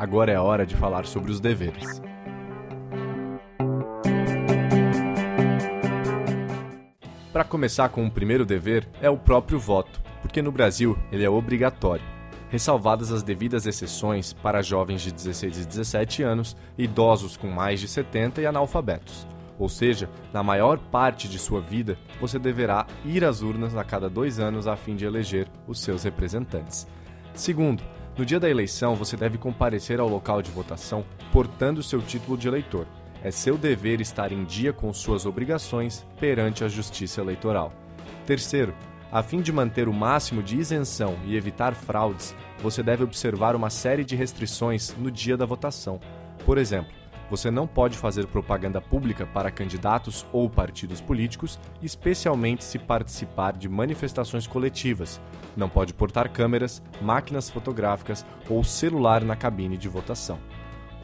Agora é a hora de falar sobre os deveres. Para começar com o primeiro dever é o próprio voto, porque no Brasil ele é obrigatório, ressalvadas as devidas exceções para jovens de 16 e 17 anos, idosos com mais de 70 e analfabetos. Ou seja, na maior parte de sua vida, você deverá ir às urnas a cada dois anos a fim de eleger os seus representantes. Segundo, no dia da eleição você deve comparecer ao local de votação portando seu título de eleitor. É seu dever estar em dia com suas obrigações perante a Justiça Eleitoral. Terceiro, a fim de manter o máximo de isenção e evitar fraudes, você deve observar uma série de restrições no dia da votação. Por exemplo, você não pode fazer propaganda pública para candidatos ou partidos políticos, especialmente se participar de manifestações coletivas. Não pode portar câmeras, máquinas fotográficas ou celular na cabine de votação.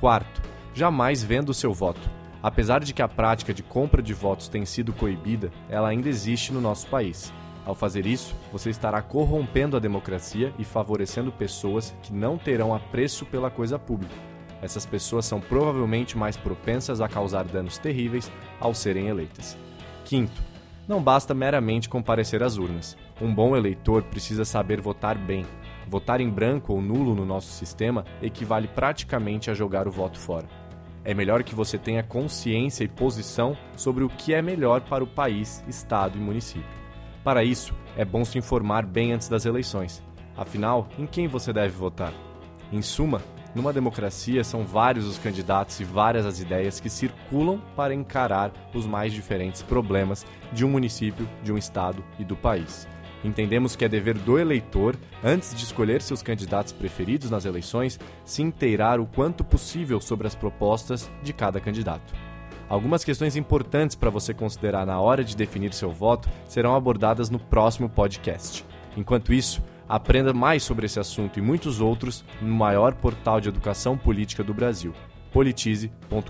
Quarto, jamais venda o seu voto. Apesar de que a prática de compra de votos tem sido coibida, ela ainda existe no nosso país. Ao fazer isso, você estará corrompendo a democracia e favorecendo pessoas que não terão apreço pela coisa pública. Essas pessoas são provavelmente mais propensas a causar danos terríveis ao serem eleitas. Quinto, não basta meramente comparecer às urnas. Um bom eleitor precisa saber votar bem. Votar em branco ou nulo no nosso sistema equivale praticamente a jogar o voto fora. É melhor que você tenha consciência e posição sobre o que é melhor para o país, estado e município. Para isso, é bom se informar bem antes das eleições. Afinal, em quem você deve votar? Em suma, numa democracia, são vários os candidatos e várias as ideias que circulam para encarar os mais diferentes problemas de um município, de um estado e do país. Entendemos que é dever do eleitor, antes de escolher seus candidatos preferidos nas eleições, se inteirar o quanto possível sobre as propostas de cada candidato. Algumas questões importantes para você considerar na hora de definir seu voto serão abordadas no próximo podcast. Enquanto isso, Aprenda mais sobre esse assunto e muitos outros no maior portal de educação política do Brasil, politize.com.br.